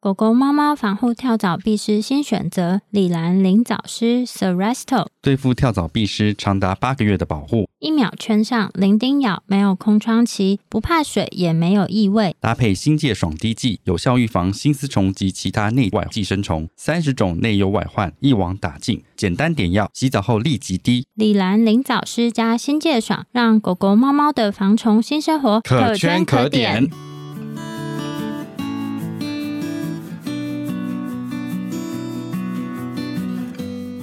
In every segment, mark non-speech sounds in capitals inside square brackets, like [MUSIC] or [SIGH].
狗狗、猫猫防护跳蚤壁虱新选择：礼蓝灵藻虱 Seresto，对付跳蚤壁虱长达八个月的保护。一秒圈上，零叮咬，没有空窗期，不怕水，也没有异味。搭配新界爽滴剂，有效预防新丝虫及其他内外寄生虫。三十种内忧外患，一网打尽。简单点药，洗澡后立即滴。礼蓝灵藻虱加新界爽，让狗狗、猫猫的防虫新生活可圈可点。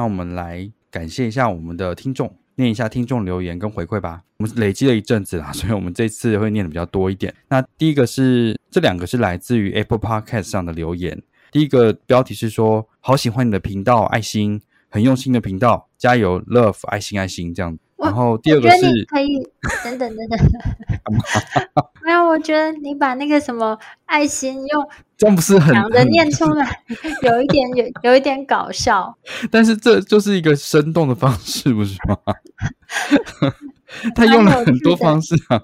那我们来感谢一下我们的听众，念一下听众留言跟回馈吧。我们累积了一阵子啦，[LAUGHS] 所以我们这次会念的比较多一点。那第一个是，这两个是来自于 Apple Podcast 上的留言。第一个标题是说，好喜欢你的频道，爱心，很用心的频道，加油，Love，爱心爱心这样。然后第二个是可以等等等等，[LAUGHS] 没有，我觉得你把那个什么爱心用这样不是很讲的念出来，有一点有有一点搞笑。[LAUGHS] 但是这就是一个生动的方式，不是吗？[LAUGHS] 他用了很多方式啊。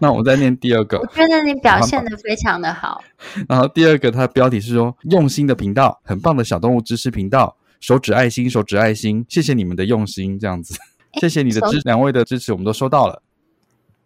那我再念第二个，我觉得你表现的非常的好。然后第二个，它的标题是说用心的频道，很棒的小动物知识频道，手指爱心，手指爱心，谢谢你们的用心，这样子。谢谢你的支，两位的支持，我们都收到了。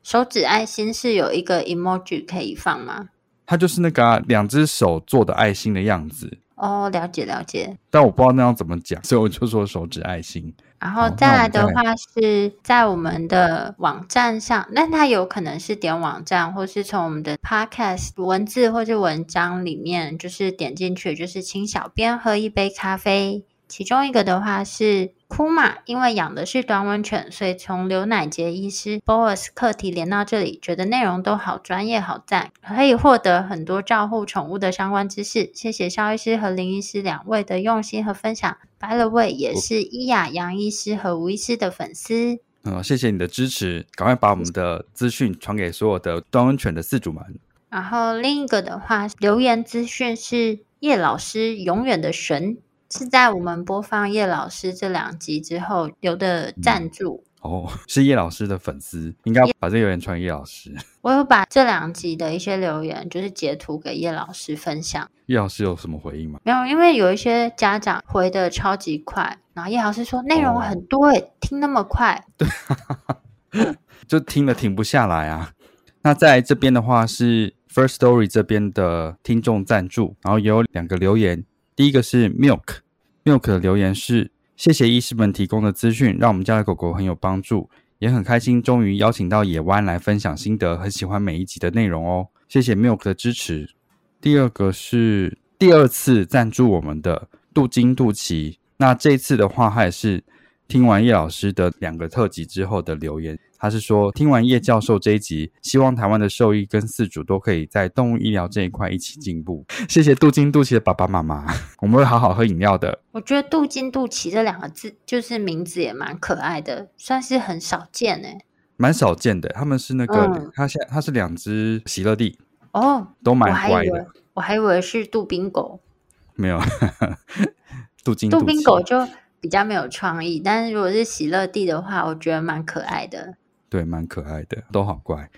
手指爱心是有一个 emoji 可以放吗？它就是那个啊，两只手做的爱心的样子。哦，了解了解。但我不知道那样怎么讲，所以我就说手指爱心。然后再来的话是在我们的网站上，那它有可能是点网站，或是从我们的 podcast 文字或者文章里面，就是点进去，就是请小编喝一杯咖啡。其中一个的话是。库玛因为养的是短吻犬，所以从刘乃杰医师 BOAS 课题连到这里，觉得内容都好专业、好赞，可以获得很多照护宠物的相关知识。谢谢肖医师和林医师两位的用心和分享。By the way，也是伊雅杨医师和吴医师的粉丝。嗯，谢谢你的支持，赶快把我们的资讯传给所有的短吻犬的饲主们。然后另一个的话，留言资讯是叶老师永远的神。是在我们播放叶老师这两集之后留的赞助、嗯、哦，是叶老师的粉丝，应该把这个留言传叶老师。我有把这两集的一些留言，就是截图给叶老师分享。叶老师有什么回应吗？没有，因为有一些家长回的超级快，然后叶老师说内容很多诶、哦、听那么快，对，[LAUGHS] 就听了停不下来啊。那在这边的话是 First Story 这边的听众赞助，然后也有两个留言。第一个是 Milk，Milk 的留言是：谢谢医师们提供的资讯，让我们家的狗狗很有帮助，也很开心，终于邀请到野湾来分享心得，很喜欢每一集的内容哦。谢谢 Milk 的支持。第二个是第二次赞助我们的杜金杜奇，那这次的话，他也是听完叶老师的两个特辑之后的留言。他是说，听完叶教授这一集，希望台湾的兽医跟饲主都可以在动物医疗这一块一起进步。谢谢杜金杜奇的爸爸妈妈，我们会好好喝饮料的。我觉得杜金杜奇这两个字，就是名字也蛮可爱的，算是很少见诶，蛮少见的。他们是那个，嗯、他现他是两只喜乐蒂哦，都蛮乖的。我还以为是杜宾狗，没有，[LAUGHS] 杜金杜宾狗就比较没有创意，但是如果是喜乐蒂的话，我觉得蛮可爱的。对，蛮可爱的，都好乖，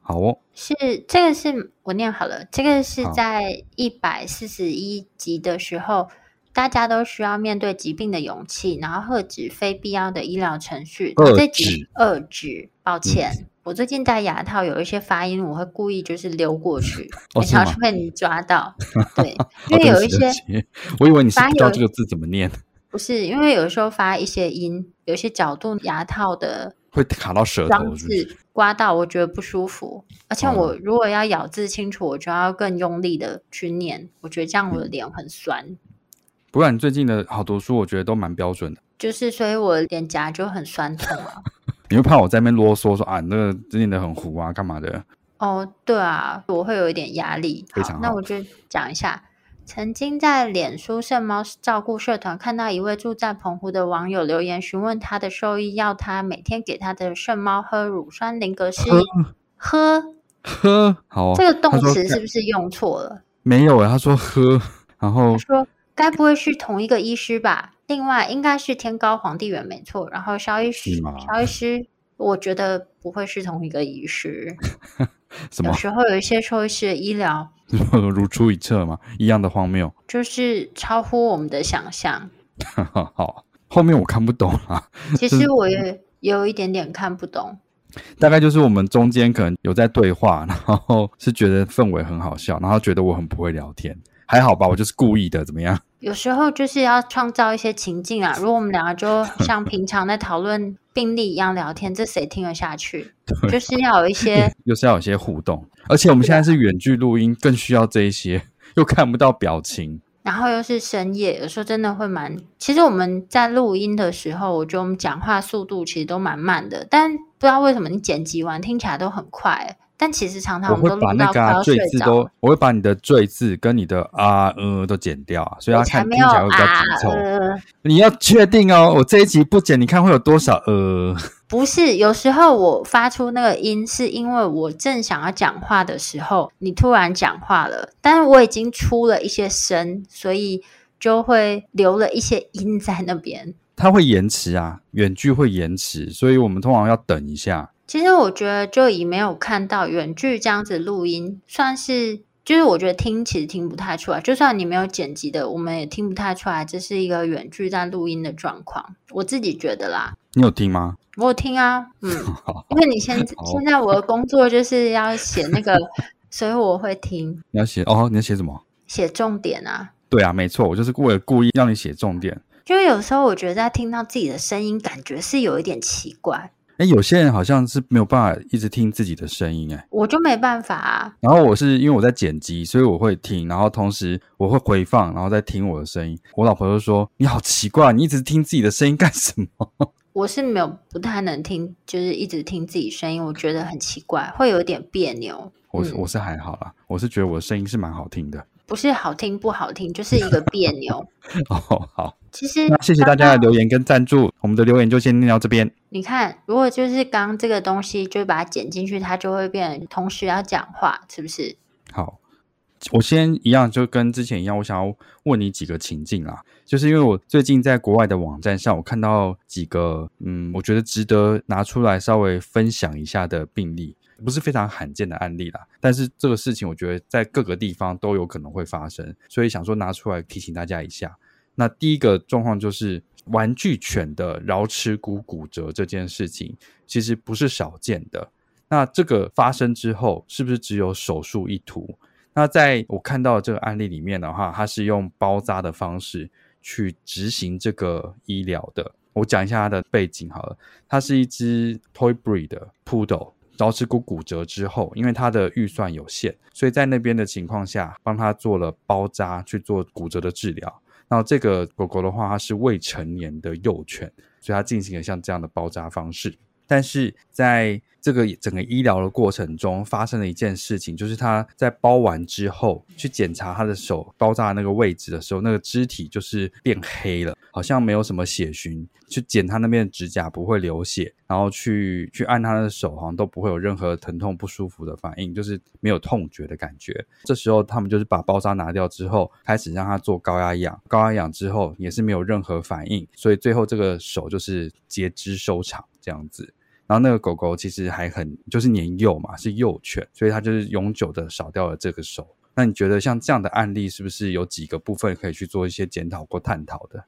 好哦。是这个是我念好了，这个是在一百四十一集的时候，大家都需要面对疾病的勇气，然后遏止非必要的医疗程序。遏止，遏止。抱歉，嗯、我最近戴牙套，有一些发音我会故意就是溜过 [LAUGHS] 去，然后就被你抓到。[LAUGHS] 对，[LAUGHS] 因为有一些，我以为你是不知道这个字怎么念。不是，因为有时候发一些音。有些角度牙套的会卡到舌头是不是，刮到我觉得不舒服。而且我如果要咬字清楚，我就要更用力的去念，我觉得这样我的脸很酸。嗯、不然最近的好读书，我觉得都蛮标准的。就是所以我脸颊就很酸痛啊。[LAUGHS] 你会怕我在那边啰嗦说啊，那个念的很糊啊，干嘛的？哦，对啊，我会有一点压力。非常好，那我就讲一下。曾经在脸书圣猫照顾社团看到一位住在澎湖的网友留言，询问他的兽医要他每天给他的圣猫喝乳酸林格斯。[LAUGHS] 喝喝好，这个动词是不是用错了？没有啊，他说喝，然后他说该不会是同一个医师吧？另外应该是天高皇帝远没错。然后萧医师，萧医师，我觉得不会是同一个医师。[LAUGHS] 什么？有时候有一些兽医师的医疗。[LAUGHS] 如出一辙嘛，一样的荒谬，就是超乎我们的想象。[LAUGHS] 好，后面我看不懂啊。[LAUGHS] 其实我也有一点点看不懂。大概就是我们中间可能有在对话，然后是觉得氛围很好笑，然后觉得我很不会聊天。还好吧，我就是故意的，怎么样？有时候就是要创造一些情境啊。如果我们两个就 [LAUGHS] 像平常在讨论病例一样聊天，这谁听得下去？[LAUGHS] 就是要有一些，就是要有一些互动。而且我们现在是远距录音，更需要这一些，又看不到表情。然后又是深夜，有时候真的会蛮……其实我们在录音的时候，我觉得我们讲话速度其实都蛮慢的，但不知道为什么你剪辑完听起来都很快。但其实常常我会把那个啊，赘字都，我会把你的赘字跟你的啊呃都剪掉，所以他看听起来会比较紧凑。呃、你要确定哦，我这一集不剪，你看会有多少呃？[LAUGHS] 不是，有时候我发出那个音，是因为我正想要讲话的时候，你突然讲话了，但是我已经出了一些声，所以就会留了一些音在那边。它会延迟啊，远距会延迟，所以我们通常要等一下。其实我觉得，就以没有看到远距这样子录音，算是就是我觉得听其实听不太出来。就算你没有剪辑的，我们也听不太出来这是一个远距在录音的状况。我自己觉得啦。你有听吗？我有听啊，嗯，[LAUGHS] 因为你现在现在我的工作就是要写那个，[LAUGHS] 所以我会听。你要写哦？你要写什么？[LAUGHS] 写重点啊。对啊，没错，我就是为了故意让你写重点。因为有时候我觉得在听到自己的声音，感觉是有一点奇怪。哎，有些人好像是没有办法一直听自己的声音，哎，我就没办法啊。然后我是因为我在剪辑，所以我会听，然后同时我会回放，然后再听我的声音。我老婆就说：“你好奇怪，你一直听自己的声音干什么？” [LAUGHS] 我是没有不太能听，就是一直听自己声音，我觉得很奇怪，会有点别扭。我是我是还好啦，我是觉得我的声音是蛮好听的。不是好听不好听，就是一个别扭。[LAUGHS] 哦，好。其实，那谢谢大家的留言跟赞助，我们的留言就先念到这边。你看，如果就是刚这个东西，就把它剪进去，它就会变成同时要讲话，是不是？好，我先一样，就跟之前一样，我想要问你几个情境啦，就是因为我最近在国外的网站上，我看到几个，嗯，我觉得值得拿出来稍微分享一下的病例。不是非常罕见的案例啦，但是这个事情我觉得在各个地方都有可能会发生，所以想说拿出来提醒大家一下。那第一个状况就是玩具犬的桡尺骨骨折这件事情，其实不是少见的。那这个发生之后，是不是只有手术一途？那在我看到这个案例里面的话，它是用包扎的方式去执行这个医疗的。我讲一下它的背景好了，它是一只 Toy Breed 的 Poodle。橈尺骨骨折之后，因为他的预算有限，所以在那边的情况下，帮他做了包扎去做骨折的治疗。那这个狗狗的话，它是未成年的幼犬，所以它进行了像这样的包扎方式。但是在这个整个医疗的过程中，发生了一件事情，就是他在包完之后去检查他的手包扎那个位置的时候，那个肢体就是变黑了，好像没有什么血循。去剪他那边的指甲不会流血，然后去去按他的手，好像都不会有任何疼痛不舒服的反应，就是没有痛觉的感觉。这时候他们就是把包扎拿掉之后，开始让他做高压氧，高压氧之后也是没有任何反应，所以最后这个手就是截肢收场这样子。然后那个狗狗其实还很就是年幼嘛，是幼犬，所以它就是永久的少掉了这个手。那你觉得像这样的案例，是不是有几个部分可以去做一些检讨或探讨的？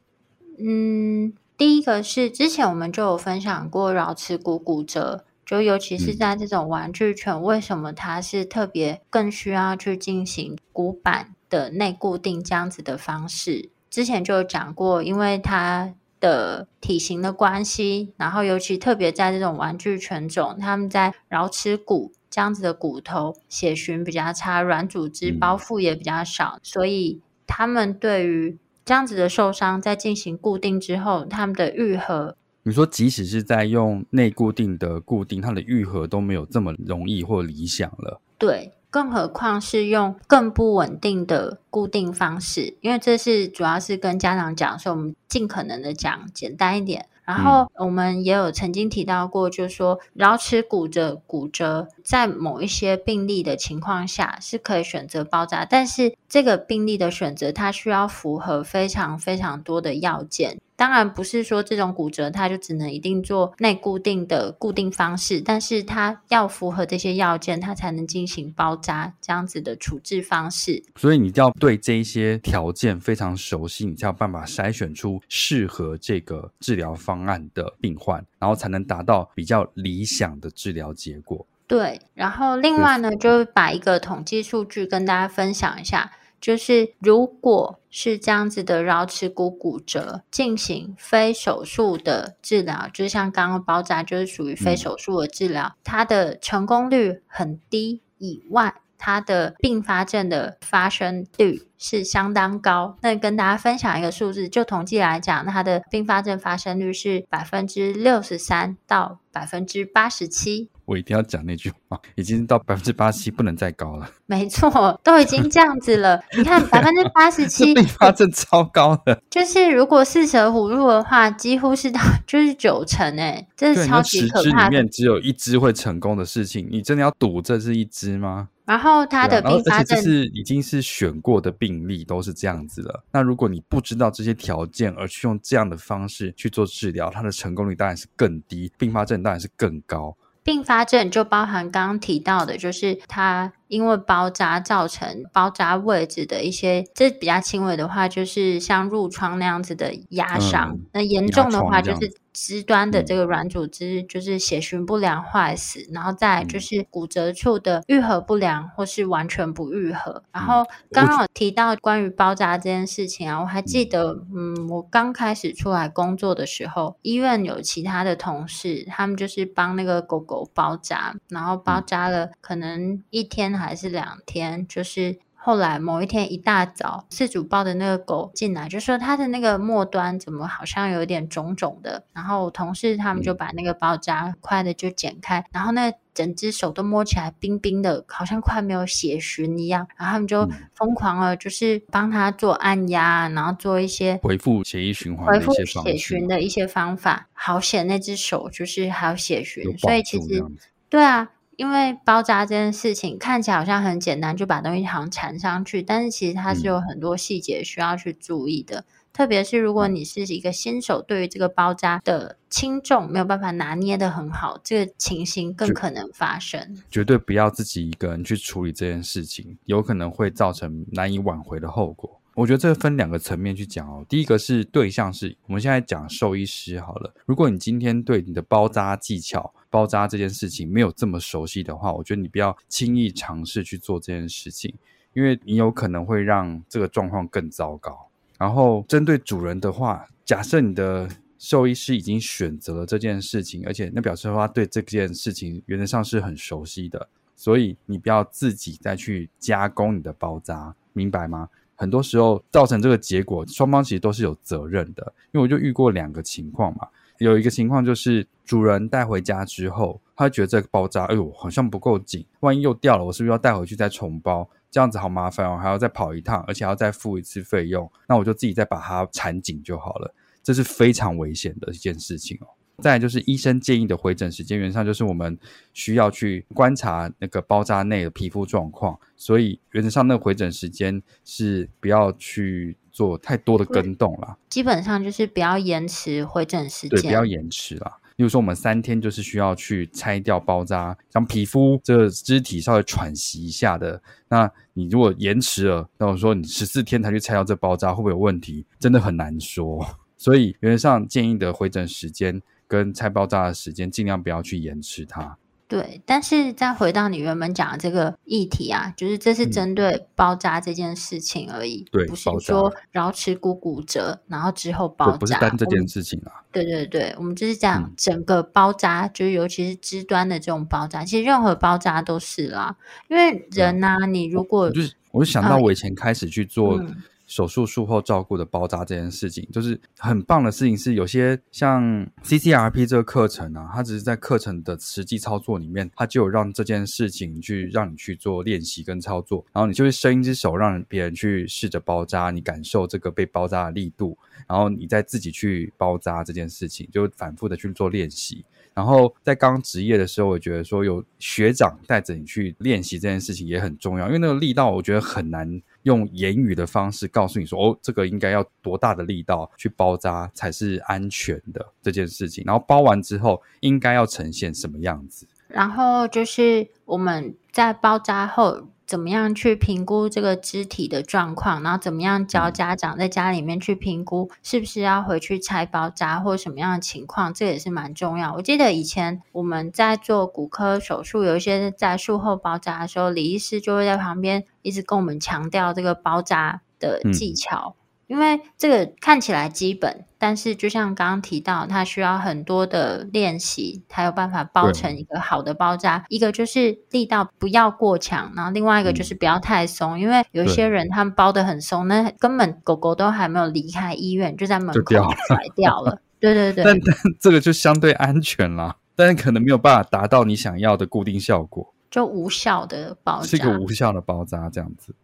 嗯，第一个是之前我们就有分享过桡尺骨骨折，就尤其是在这种玩具犬，为什么它是特别更需要去进行骨板的内固定这样子的方式？之前就有讲过，因为它。的体型的关系，然后尤其特别在这种玩具犬种，他们在桡尺骨这样子的骨头血循比较差，软组织包覆也比较少，嗯、所以他们对于这样子的受伤，在进行固定之后，他们的愈合，你说即使是在用内固定的固定，它的愈合都没有这么容易或理想了。对。更何况是用更不稳定的固定方式，因为这是主要是跟家长讲，所以我们尽可能的讲简单一点。然后我们也有曾经提到过，就是说桡尺骨折骨折，在某一些病例的情况下是可以选择包扎，但是这个病例的选择，它需要符合非常非常多的要件。当然不是说这种骨折它就只能一定做内固定的固定方式，但是它要符合这些要件，它才能进行包扎这样子的处置方式。所以你要对这一些条件非常熟悉，你才有办法筛选出适合这个治疗方案的病患，然后才能达到比较理想的治疗结果。对，然后另外呢，就把一个统计数据跟大家分享一下。就是如果是这样子的桡尺骨骨折，进行非手术的治疗，就像刚刚包扎，就是属于非手术的治疗，嗯、它的成功率很低以外，它的并发症的发生率是相当高。那跟大家分享一个数字，就统计来讲，它的并发症发生率是百分之六十三到百分之八十七。我一定要讲那句话，已经到百分之八十七，不能再高了。没错，都已经这样子了。你看百分之八十七，并发症超高的。就是如果四舍五入的话，几乎是到就是九成哎，这是超级可怕里面只有一只会成功的事情，你真的要赌这是一只吗？然后它的并发症，是已经是选过的病例，都是这样子了。那如果你不知道这些条件，而去用这样的方式去做治疗，它的成功率当然是更低，并发症当然是更高。并发症就包含刚刚提到的，就是它因为包扎造成包扎位置的一些，这比较轻微的话，就是像褥疮那样子的压伤。嗯、那严重的话就是。肢端的这个软组织就是血循不良坏死，嗯、然后再就是骨折处的愈合不良或是完全不愈合。嗯、然后刚刚有提到关于包扎这件事情啊，我还记得，嗯，我刚开始出来工作的时候，医院有其他的同事，他们就是帮那个狗狗包扎，然后包扎了可能一天还是两天，就是。后来某一天一大早，饲主抱的那个狗进来，就说他的那个末端怎么好像有点肿肿的。然后同事他们就把那个包扎快的就剪开，然后那整只手都摸起来冰冰的，好像快没有血循一样。然后他们就疯狂了，就是帮他做按压，然后做一些恢复血液循环、恢复血循的一些方法。好险那只手就是还有血循，所以其实对啊。因为包扎这件事情看起来好像很简单，就把东西好像缠上去，但是其实它是有很多细节需要去注意的。嗯、特别是如果你是一个新手，对于这个包扎的轻重没有办法拿捏得很好，这个情形更可能发生。绝对不要自己一个人去处理这件事情，有可能会造成难以挽回的后果。我觉得这分两个层面去讲哦。第一个是对象是，我们现在讲兽医师好了。如果你今天对你的包扎技巧，包扎这件事情没有这么熟悉的话，我觉得你不要轻易尝试去做这件事情，因为你有可能会让这个状况更糟糕。然后针对主人的话，假设你的兽医师已经选择了这件事情，而且那表示的话对这件事情原则上是很熟悉的，所以你不要自己再去加工你的包扎，明白吗？很多时候造成这个结果，双方其实都是有责任的。因为我就遇过两个情况嘛，有一个情况就是主人带回家之后，他觉得这个包扎，哎呦，好像不够紧，万一又掉了，我是不是要带回去再重包？这样子好麻烦哦，还要再跑一趟，而且要再付一次费用。那我就自己再把它缠紧就好了，这是非常危险的一件事情哦。再来就是医生建议的回诊时间，原则上就是我们需要去观察那个包扎内的皮肤状况，所以原则上那个回诊时间是不要去做太多的跟动了。基本上就是不要延迟回诊时间，对，不要延迟啦。例如说我们三天就是需要去拆掉包扎，让皮肤这个肢体稍微喘息一下的。那你如果延迟了，那我说你十四天才去拆掉这包扎，会不会有问题？真的很难说。[LAUGHS] 所以原则上建议的回诊时间。跟拆包扎的时间，尽量不要去延迟它。对，但是再回到你原本讲的这个议题啊，就是这是针对包扎这件事情而已，不是说桡尺骨骨折然后之后包扎，不是单这件事情啊。对对对，我们就是讲整个包扎，嗯、就是尤其是肢端的这种包扎，其实任何包扎都是啦，因为人呐、啊嗯，你如果就是，我就想到我以前开始去做。嗯手术术后照顾的包扎这件事情，就是很棒的事情。是有些像 CCRP 这个课程啊，它只是在课程的实际操作里面，它就有让这件事情去让你去做练习跟操作，然后你就会伸一只手让别人去试着包扎，你感受这个被包扎的力度，然后你再自己去包扎这件事情，就反复的去做练习。然后在刚执业的时候，我觉得说有学长带着你去练习这件事情也很重要，因为那个力道我觉得很难用言语的方式告诉你说，哦，这个应该要多大的力道去包扎才是安全的这件事情。然后包完之后应该要呈现什么样子？然后就是我们在包扎后。怎么样去评估这个肢体的状况？然后怎么样教家长在家里面去评估是不是要回去拆包扎或什么样的情况？这也是蛮重要。我记得以前我们在做骨科手术，有一些在术后包扎的时候，李医师就会在旁边一直跟我们强调这个包扎的技巧。嗯因为这个看起来基本，但是就像刚刚提到，它需要很多的练习，才有办法包成一个好的包扎。一个就是力道不要过强，然后另外一个就是不要太松。嗯、因为有一些人他们包的很松，那根本狗狗都还没有离开医院，就在门口甩掉了。对对对，[LAUGHS] 但但这个就相对安全啦，但是可能没有办法达到你想要的固定效果，就无效的包扎，是一个无效的包扎这样子。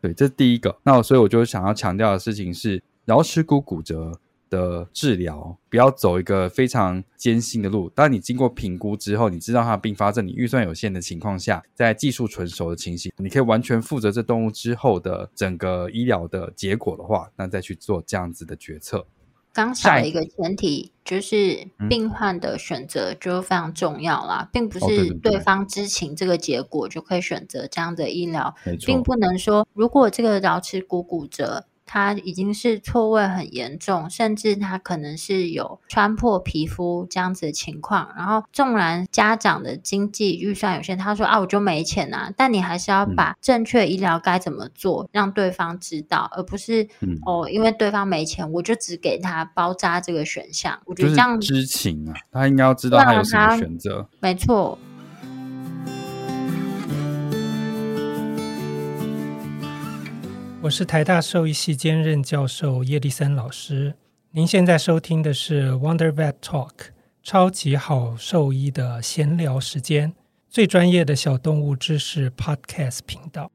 对，这是第一个。那所以我就想要强调的事情是，桡尺骨骨折的治疗不要走一个非常艰辛的路。当你经过评估之后，你知道它的并发症，你预算有限的情况下，在技术纯熟的情形，你可以完全负责这动物之后的整个医疗的结果的话，那再去做这样子的决策。刚才的一个前提就是病患的选择就非常重要啦，嗯、并不是对方知情这个结果就可以选择这样的医疗，并不能说如果这个橈尺骨骨折。它已经是错位很严重，甚至他可能是有穿破皮肤这样子的情况。然后，纵然家长的经济预算有限，他说啊，我就没钱啊，但你还是要把正确医疗该怎么做，让对方知道，而不是、嗯、哦，因为对方没钱，我就只给他包扎这个选项。我觉得这样、就是、知情啊，他应该要知道他有什么选择。没错。我是台大兽医系兼任教授叶立森老师。您现在收听的是 Wonder Vet Talk，超级好兽医的闲聊时间，最专业的小动物知识 Podcast 频道。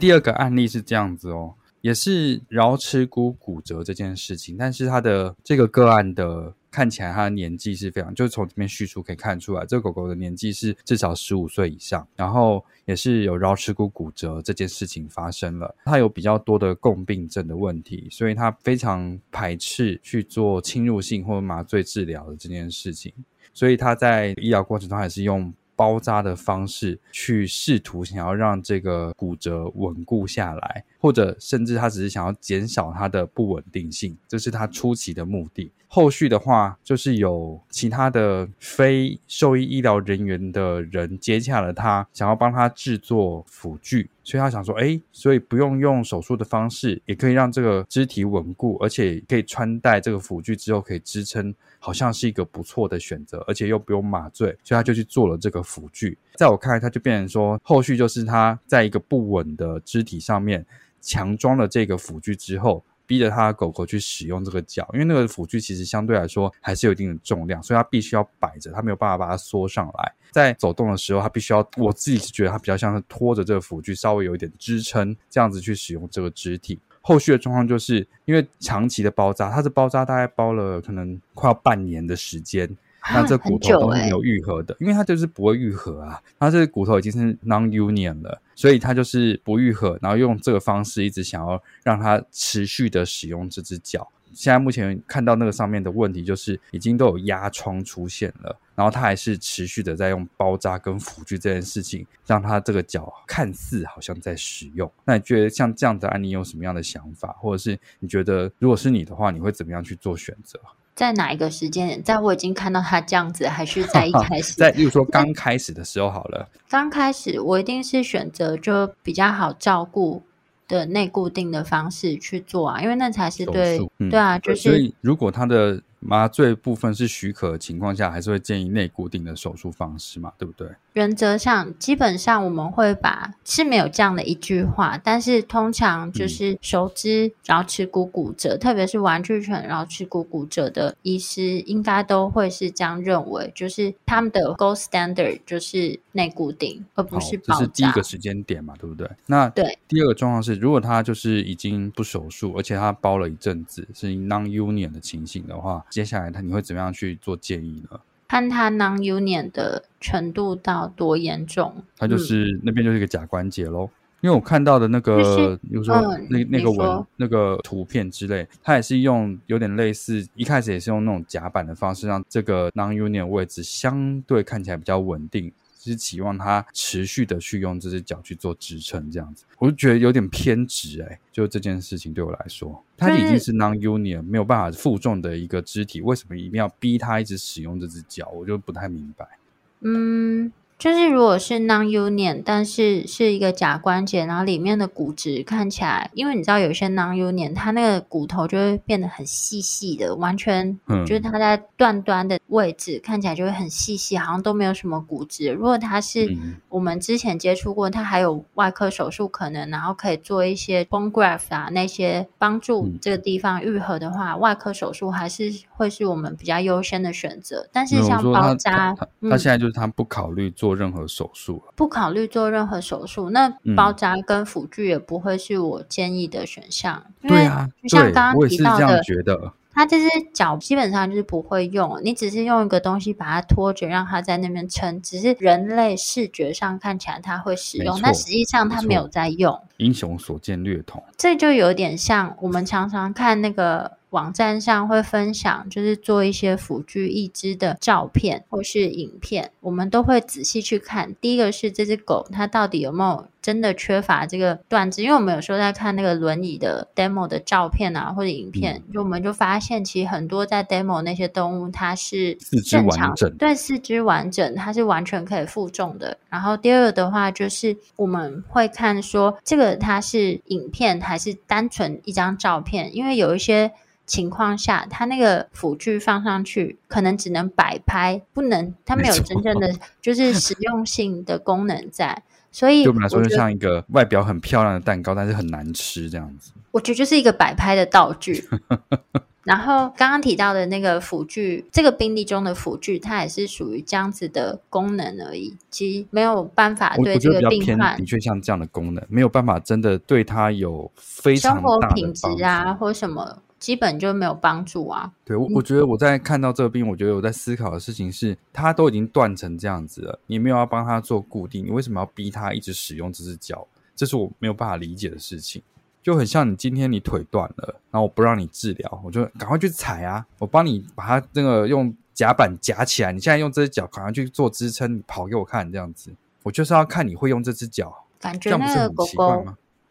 第二个案例是这样子哦，也是桡尺骨骨折这件事情，但是他的这个个案的。看起来它的年纪是非常，就是从这边叙述可以看出来，这个狗狗的年纪是至少十五岁以上，然后也是有桡尺骨骨折这件事情发生了。它有比较多的共病症的问题，所以它非常排斥去做侵入性或麻醉治疗的这件事情。所以它在医疗过程中还是用包扎的方式去试图想要让这个骨折稳固下来，或者甚至他只是想要减少它的不稳定性，这是他初期的目的。后续的话，就是有其他的非兽医医疗人员的人接洽了他，想要帮他制作辅具，所以他想说，哎，所以不用用手术的方式，也可以让这个肢体稳固，而且可以穿戴这个辅具之后可以支撑，好像是一个不错的选择，而且又不用麻醉，所以他就去做了这个辅具。在我看来，他就变成说，后续就是他在一个不稳的肢体上面强装了这个辅具之后。逼着他的狗狗去使用这个脚，因为那个辅具其实相对来说还是有一定的重量，所以他必须要摆着，他没有办法把它缩上来。在走动的时候，他必须要，我自己是觉得他比较像是拖着这个辅具，稍微有一点支撑，这样子去使用这个肢体。后续的状况就是因为长期的包扎，它是包扎大概包了可能快要半年的时间。那这骨头都是没有愈合的，因为它就是不会愈合啊。它这个骨头已经是 non-union 了，所以它就是不愈合。然后用这个方式一直想要让它持续的使用这只脚，现在目前看到那个上面的问题，就是已经都有压疮出现了，然后他还是持续的在用包扎跟辅具这件事情，让他这个脚看似好像在使用。那你觉得像这样的案例有什么样的想法，或者是你觉得如果是你的话，你会怎么样去做选择？在哪一个时间点？在我已经看到他这样子，还是在一开始？[LAUGHS] 在，例如说刚开始的时候好了。[LAUGHS] 刚开始我一定是选择就比较好照顾的内固定的方式去做啊，因为那才是对，嗯、对啊，就是。所以如果他的麻醉部分是许可的情况下，还是会建议内固定的手术方式嘛，对不对？原则上，基本上我们会把是没有这样的一句话，但是通常就是熟知桡尺骨骨折，嗯、特别是玩具犬桡尺骨骨折的医师，应该都会是这样认为，就是他们的 gold standard 就是内固定，而不是。这是第一个时间点嘛，对不对？那对第二个状况是，如果他就是已经不手术，而且他包了一阵子是 non-union 的情形的话。接下来他你会怎么样去做建议呢？看他 non-union 的程度到多严重。他就是、嗯、那边就是一个假关节喽。因为我看到的那个，就是、比如说那那个文那个图片之类，他也是用有点类似，一开始也是用那种夹板的方式，让这个 non-union 位置相对看起来比较稳定。是期望他持续的去用这只脚去做支撑，这样子，我就觉得有点偏执哎、欸。就这件事情对我来说，它已经是 non-union 没有办法负重的一个肢体，为什么一定要逼他一直使用这只脚？我就不太明白。嗯。就是如果是 non-union，但是是一个假关节，然后里面的骨质看起来，因为你知道有些 non-union，它那个骨头就会变得很细细的，完全，嗯，就是它在断端的位置看起来就会很细细，好像都没有什么骨质。如果它是我们之前接触过，它还有外科手术可能，然后可以做一些 bone graft 啊那些帮助这个地方愈合的话，外科手术还是会是我们比较优先的选择。但是像包扎，他现在就是他不考虑做。做任何手术，不考虑做任何手术，那包扎跟辅具也不会是我建议的选项。嗯、对啊，就像刚刚提到的，觉得。他这只脚基本上就是不会用，你只是用一个东西把它拖着，让它在那边撑。只是人类视觉上看起来它会使用，但实际上它没有在用。英雄所见略同，这就有点像我们常常看那个。网站上会分享，就是做一些辅具义肢的照片或是影片，我们都会仔细去看。第一个是这只狗，它到底有没有真的缺乏这个断肢？因为我们有时候在看那个轮椅的 demo 的照片啊，或者影片，就我们就发现，其实很多在 demo 那些动物，它是正常，四肢完整，对，四肢完整，它是完全可以负重的。然后第二个的话，就是我们会看说，这个它是影片还是单纯一张照片？因为有一些。情况下，它那个辅具放上去，可能只能摆拍，不能，它没有真正的 [LAUGHS] 就是实用性的功能在。所以，对我们来说，就像一个外表很漂亮的蛋糕，但是很难吃这样子。我觉得就是一个摆拍的道具。[LAUGHS] 然后刚刚提到的那个辅具，这个病例中的辅具，它也是属于这样子的功能而已，其实没有办法对这个病患，的确像这样的功能，没有办法真的对它有非常生活品质啊，或什么。基本就没有帮助啊。对，我我觉得我在看到这个病，我觉得我在思考的事情是，他都已经断成这样子了，你没有要帮他做固定，你为什么要逼他一直使用这只脚？这是我没有办法理解的事情。就很像你今天你腿断了，然后我不让你治疗，我就赶快去踩啊，我帮你把它那个用夹板夹起来，你现在用这只脚赶快去做支撑，你跑给我看这样子，我就是要看你会用这只脚，感觉那个狗狗。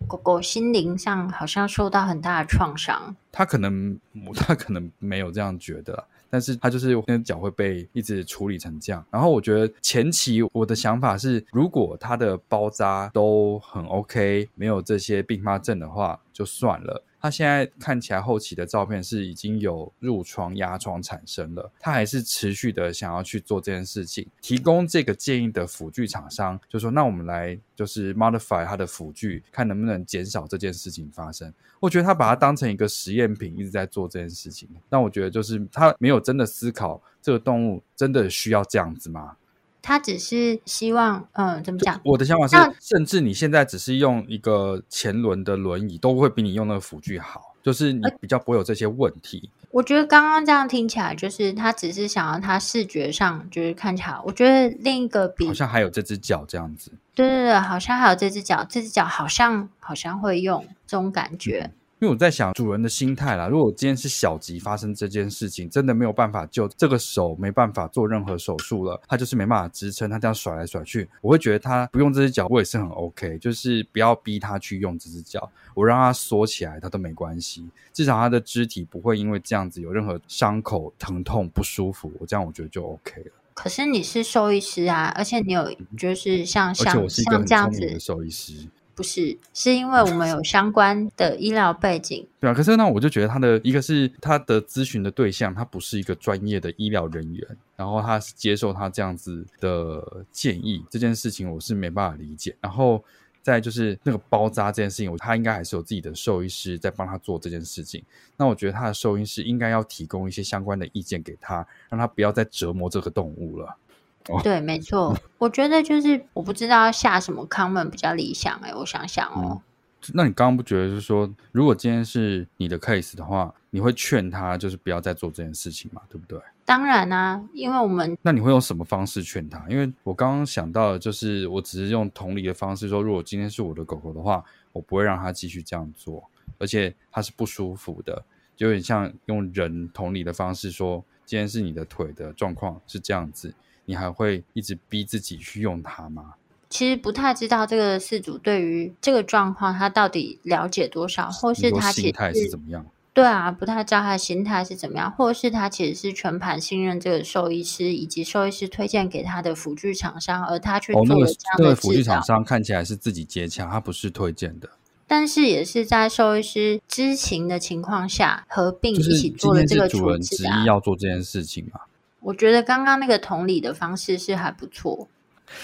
狗狗心灵上好像受到很大的创伤，他可能 [LAUGHS] 他可能没有这样觉得，但是他就是那脚会被一直处理成这样。然后我觉得前期我的想法是，如果它的包扎都很 OK，没有这些并发症的话，就算了。他现在看起来后期的照片是已经有褥疮、压疮产生了，他还是持续的想要去做这件事情。提供这个建议的辅具厂商就说：“那我们来就是 modify 他的辅具，看能不能减少这件事情发生。”我觉得他把它当成一个实验品，一直在做这件事情。那我觉得就是他没有真的思考这个动物真的需要这样子吗？他只是希望，嗯，怎么讲？我的想法是，甚至你现在只是用一个前轮的轮椅，都会比你用那个辅具好，就是你比较不会有这些问题。我觉得刚刚这样听起来，就是他只是想要他视觉上就是看起来。我觉得另一个比好像还有这只脚这样子，对对对，好像还有这只脚，这只脚好像好像会用这种感觉。因为我在想主人的心态啦，如果今天是小吉发生这件事情，真的没有办法救这个手，没办法做任何手术了，他就是没办法支撑，他这样甩来甩去，我会觉得他不用这只脚，我也是很 OK，就是不要逼他去用这只脚，我让他缩起来，他都没关系，至少他的肢体不会因为这样子有任何伤口、疼痛、不舒服，我这样我觉得就 OK 了。可是你是兽医师啊，而且你有就是像像而且我是一个很聪明的兽医师。不是，是因为我们有相关的医疗背景。[LAUGHS] 对啊，可是那我就觉得他的一个是他的咨询的对象，他不是一个专业的医疗人员，然后他是接受他这样子的建议，这件事情我是没办法理解。然后再就是那个包扎这件事情，他应该还是有自己的兽医师在帮他做这件事情。那我觉得他的兽医师应该要提供一些相关的意见给他，让他不要再折磨这个动物了。对，没错，我觉得就是我不知道要下什么 comment 比较理想哎、欸，我想想哦、嗯。那你刚刚不觉得就是说，如果今天是你的 case 的话，你会劝他就是不要再做这件事情嘛，对不对？当然啊，因为我们那你会用什么方式劝他？因为我刚刚想到的就是，我只是用同理的方式说，如果今天是我的狗狗的话，我不会让它继续这样做，而且它是不舒服的，就有点像用人同理的方式说，今天是你的腿的状况是这样子。你还会一直逼自己去用它吗？其实不太知道这个事主对于这个状况他到底了解多少，或是他心态是怎么样？对啊，不太知道他的心态是怎么样，或是他其实是全盘信任这个兽医师以及兽医师推荐给他的辅具厂商，而他去做了这样的治疗。哦，那个辅具厂商看起来是自己接洽，他不是推荐的。但是也是在兽医师知情的情况下合并一起做了这个处置，主人执意要做这件事情嘛。我觉得刚刚那个同理的方式是还不错，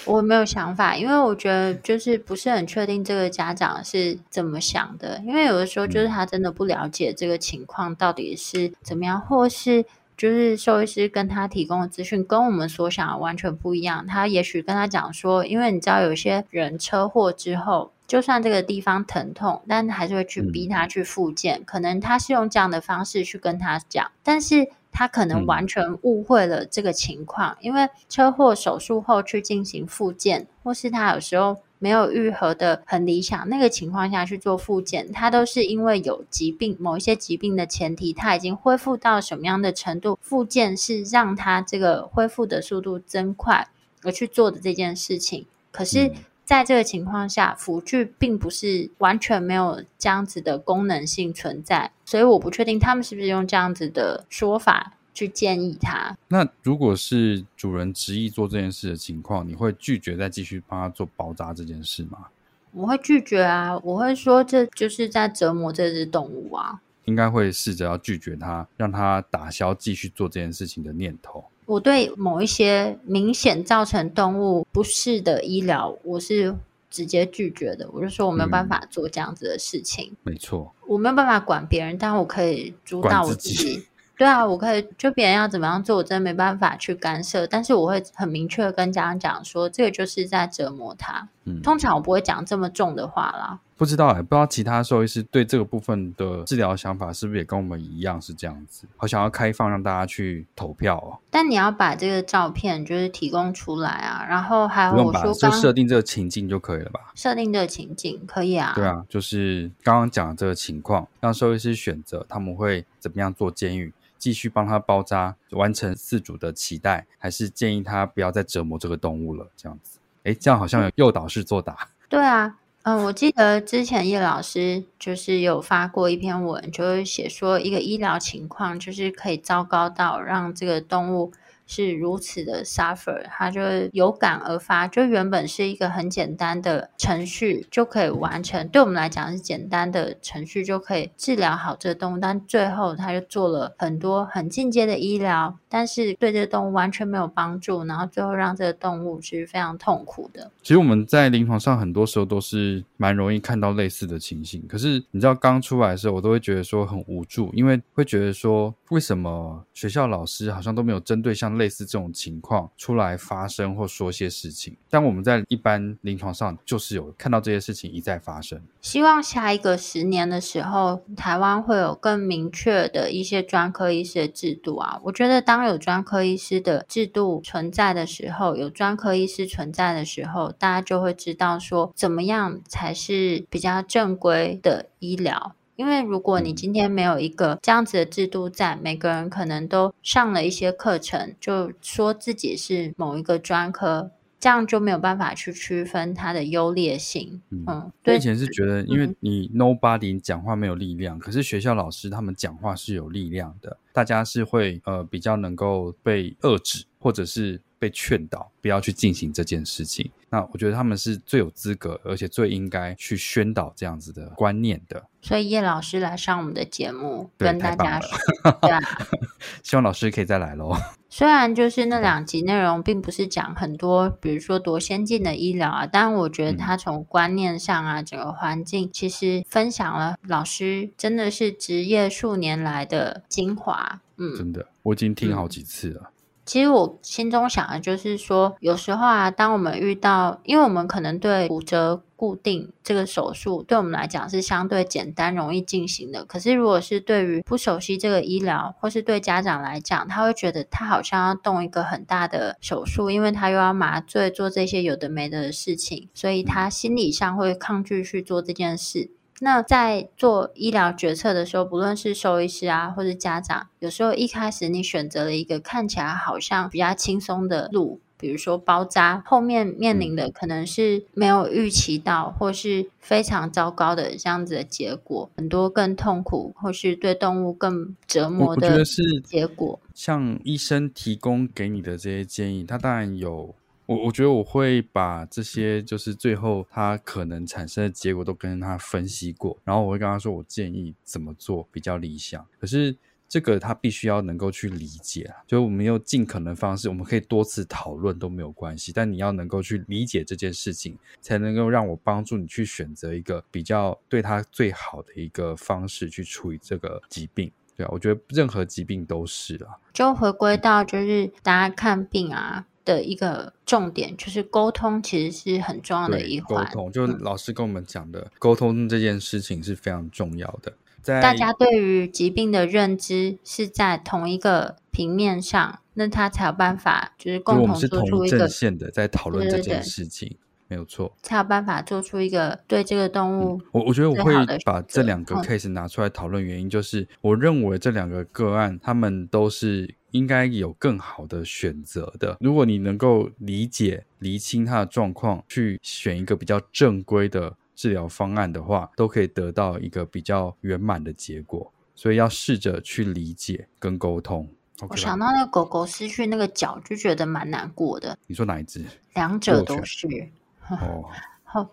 我没有想法，因为我觉得就是不是很确定这个家长是怎么想的，因为有的时候就是他真的不了解这个情况到底是怎么样，或是就是兽医师跟他提供的资讯跟我们所想的完全不一样，他也许跟他讲说，因为你知道有些人车祸之后，就算这个地方疼痛，但还是会去逼他去复健，可能他是用这样的方式去跟他讲，但是。他可能完全误会了这个情况，嗯、因为车祸手术后去进行复健，或是他有时候没有愈合的很理想，那个情况下去做复健，他都是因为有疾病，某一些疾病的前提，他已经恢复到什么样的程度，复健是让他这个恢复的速度增快而去做的这件事情。可是，在这个情况下，辅具并不是完全没有这样子的功能性存在，所以我不确定他们是不是用这样子的说法去建议他。那如果是主人执意做这件事的情况，你会拒绝再继续帮他做包扎这件事吗？我会拒绝啊，我会说这就是在折磨这只动物啊。应该会试着要拒绝他，让他打消继续做这件事情的念头。我对某一些明显造成动物不适的医疗，我是直接拒绝的。我就说我没有办法做这样子的事情。嗯，没错，我没有办法管别人，但我可以主导我自己。[LAUGHS] 对啊，我可以就别人要怎么样做，我真的没办法去干涉。但是我会很明确的跟家长讲说，这个就是在折磨他。嗯，通常我不会讲这么重的话啦。不知道哎、欸，不知道其他兽医师对这个部分的治疗想法是不是也跟我们一样是这样子？好想要开放让大家去投票哦。但你要把这个照片就是提供出来啊，然后还有我说就设定这个情境就可以了吧？设定这个情境可以啊。对啊，就是刚刚讲的这个情况，让兽医师选择他们会怎么样做监狱，继续帮他包扎，完成饲主的期待，还是建议他不要再折磨这个动物了？这样子，哎，这样好像有诱导式作答。对啊。嗯，我记得之前叶老师就是有发过一篇文，就是写说一个医疗情况，就是可以糟糕到让这个动物。是如此的 suffer，他就有感而发，就原本是一个很简单的程序就可以完成，对我们来讲是简单的程序就可以治疗好这个动物，但最后他就做了很多很进阶的医疗，但是对这个动物完全没有帮助，然后最后让这个动物是非常痛苦的。其实我们在临床上很多时候都是蛮容易看到类似的情形，可是你知道刚出来的时候，我都会觉得说很无助，因为会觉得说为什么学校老师好像都没有针对像。类似这种情况出来发生或说些事情，但我们在一般临床上就是有看到这些事情一再发生。希望下一个十年的时候，台湾会有更明确的一些专科医师的制度啊。我觉得当有专科医师的制度存在的时候，有专科医师存在的时候，大家就会知道说怎么样才是比较正规的医疗。因为如果你今天没有一个这样子的制度在，每个人可能都上了一些课程，就说自己是某一个专科。这样就没有办法去区分它的优劣性。嗯，我以前是觉得，因为你 nobody 讲话没有力量，嗯，可是学校老师他们讲话是有力量的，大家是会呃比较能够被遏制，或者是。被劝导不要去进行这件事情，那我觉得他们是最有资格，而且最应该去宣导这样子的观念的。所以叶老师来上我们的节目，跟大家说，对啊，[LAUGHS] 希望老师可以再来喽。虽然就是那两集内容并不是讲很多，比如说多先进的医疗啊，但我觉得他从观念上啊，整个环境其实分享了老师真的是职业数年来的精华。嗯，真的，我已经听好几次了。嗯其实我心中想的就是说，有时候啊，当我们遇到，因为我们可能对骨折固定这个手术，对我们来讲是相对简单、容易进行的。可是，如果是对于不熟悉这个医疗，或是对家长来讲，他会觉得他好像要动一个很大的手术，因为他又要麻醉做这些有的没的的事情，所以他心理上会抗拒去做这件事。那在做医疗决策的时候，不论是兽医师啊，或者家长，有时候一开始你选择了一个看起来好像比较轻松的路，比如说包扎，后面面临的可能是没有预期到，或是非常糟糕的这样子的结果，很多更痛苦，或是对动物更折磨的结果。像医生提供给你的这些建议，他当然有。我我觉得我会把这些就是最后他可能产生的结果都跟他分析过，然后我会跟他说，我建议怎么做比较理想。可是这个他必须要能够去理解啊，就我们用尽可能方式，我们可以多次讨论都没有关系，但你要能够去理解这件事情，才能够让我帮助你去选择一个比较对他最好的一个方式去处理这个疾病。对啊，我觉得任何疾病都是啊，就回归到就是大家看病啊。的一个重点就是沟通，其实是很重要的一环。沟通，就老师跟我们讲的，嗯，沟通这件事情是非常重要的。在大家对于疾病的认知是在同一个平面上，那他才有办法就是共同做出一个线的在讨论这件事情，对对对，没有错，才有办法做出一个对这个动物。我、嗯、我觉得我会把这两个 case 拿出来讨论，原因就是我认为这两个个案，他们都是。应该有更好的选择的。如果你能够理解、厘清他的状况，去选一个比较正规的治疗方案的话，都可以得到一个比较圆满的结果。所以要试着去理解跟沟通。Okay、我想到那个狗狗失去那个脚，就觉得蛮难过的。你说哪一只？两者都是。[LAUGHS] 哦。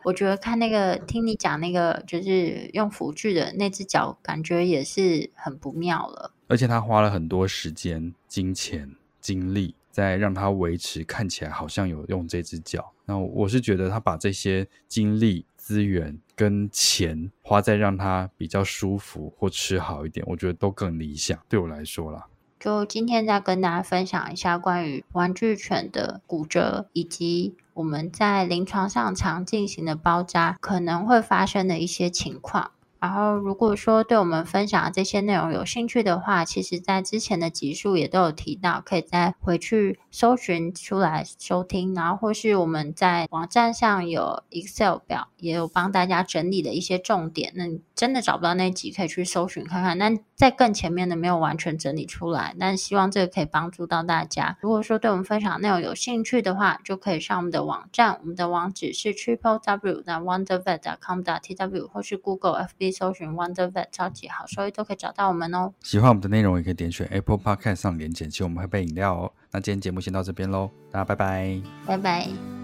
我觉得看那个，听你讲那个，就是用辅具的那只脚，感觉也是很不妙了。而且他花了很多时间、金钱、精力，在让他维持看起来好像有用这只脚。那我是觉得他把这些精力、资源跟钱花在让他比较舒服或吃好一点，我觉得都更理想。对我来说啦。就今天再跟大家分享一下关于玩具犬的骨折，以及我们在临床上常进行的包扎可能会发生的一些情况。然后，如果说对我们分享的这些内容有兴趣的话，其实在之前的集数也都有提到，可以再回去搜寻出来收听。然后，或是我们在网站上有 Excel 表，也有帮大家整理的一些重点。那你真的找不到那集，可以去搜寻看看。那在更前面的没有完全整理出来，但希望这个可以帮助到大家。如果说对我们分享的内容有兴趣的话，就可以上我们的网站，我们的网址是 triple w 那 wondervet dot com dot tw，或是 Google FB。搜寻 Wonder Vet 超级好，所以都可以找到我们哦。喜欢我们的内容，也可以点选 Apple Podcast 上连结，请我们喝杯饮料哦。那今天节目先到这边喽，大家拜拜，拜拜。